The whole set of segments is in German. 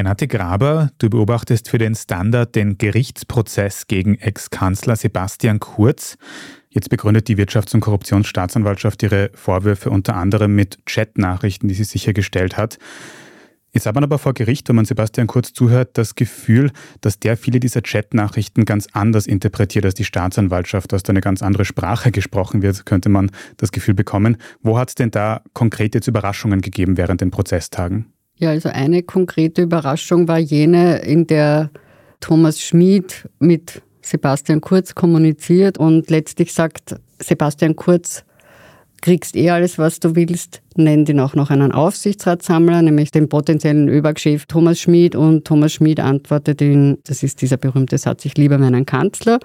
Renate Graber, du beobachtest für den Standard den Gerichtsprozess gegen Ex-Kanzler Sebastian Kurz. Jetzt begründet die Wirtschafts- und Korruptionsstaatsanwaltschaft ihre Vorwürfe unter anderem mit Chatnachrichten, die sie sichergestellt hat. Jetzt hat man aber vor Gericht, wenn man Sebastian Kurz zuhört, das Gefühl, dass der viele dieser Chatnachrichten ganz anders interpretiert als die Staatsanwaltschaft, dass da eine ganz andere Sprache gesprochen wird, könnte man das Gefühl bekommen. Wo hat es denn da konkret jetzt Überraschungen gegeben während den Prozesstagen? Ja, also eine konkrete Überraschung war jene, in der Thomas Schmid mit Sebastian Kurz kommuniziert und letztlich sagt Sebastian Kurz, kriegst eh alles, was du willst, nennt ihn auch noch einen Aufsichtsratssammler, nämlich den potenziellen ÖBAG-Chef Thomas Schmid und Thomas Schmid antwortet ihm, das ist dieser berühmte Satz, ich liebe meinen Kanzler.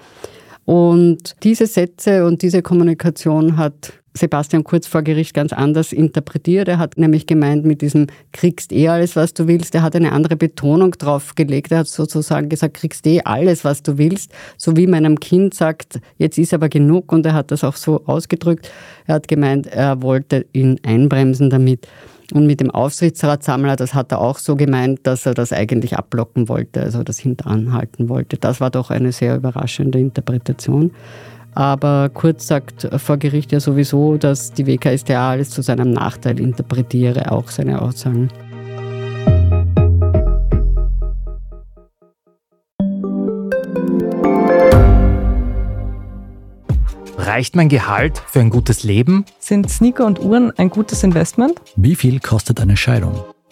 Und diese Sätze und diese Kommunikation hat Sebastian Kurz vor Gericht ganz anders interpretiert. Er hat nämlich gemeint, mit diesem kriegst eh alles, was du willst. Er hat eine andere Betonung drauf gelegt. Er hat sozusagen gesagt, kriegst eh alles, was du willst. So wie meinem Kind sagt, jetzt ist aber genug. Und er hat das auch so ausgedrückt. Er hat gemeint, er wollte ihn einbremsen damit. Und mit dem Aufsichtsratssammler, das hat er auch so gemeint, dass er das eigentlich abblocken wollte, also das hinteranhalten wollte. Das war doch eine sehr überraschende Interpretation. Aber Kurz sagt vor Gericht ja sowieso, dass die WKStA alles zu seinem Nachteil interpretiere, auch seine Aussagen. Reicht mein Gehalt für ein gutes Leben? Sind Sneaker und Uhren ein gutes Investment? Wie viel kostet eine Scheidung?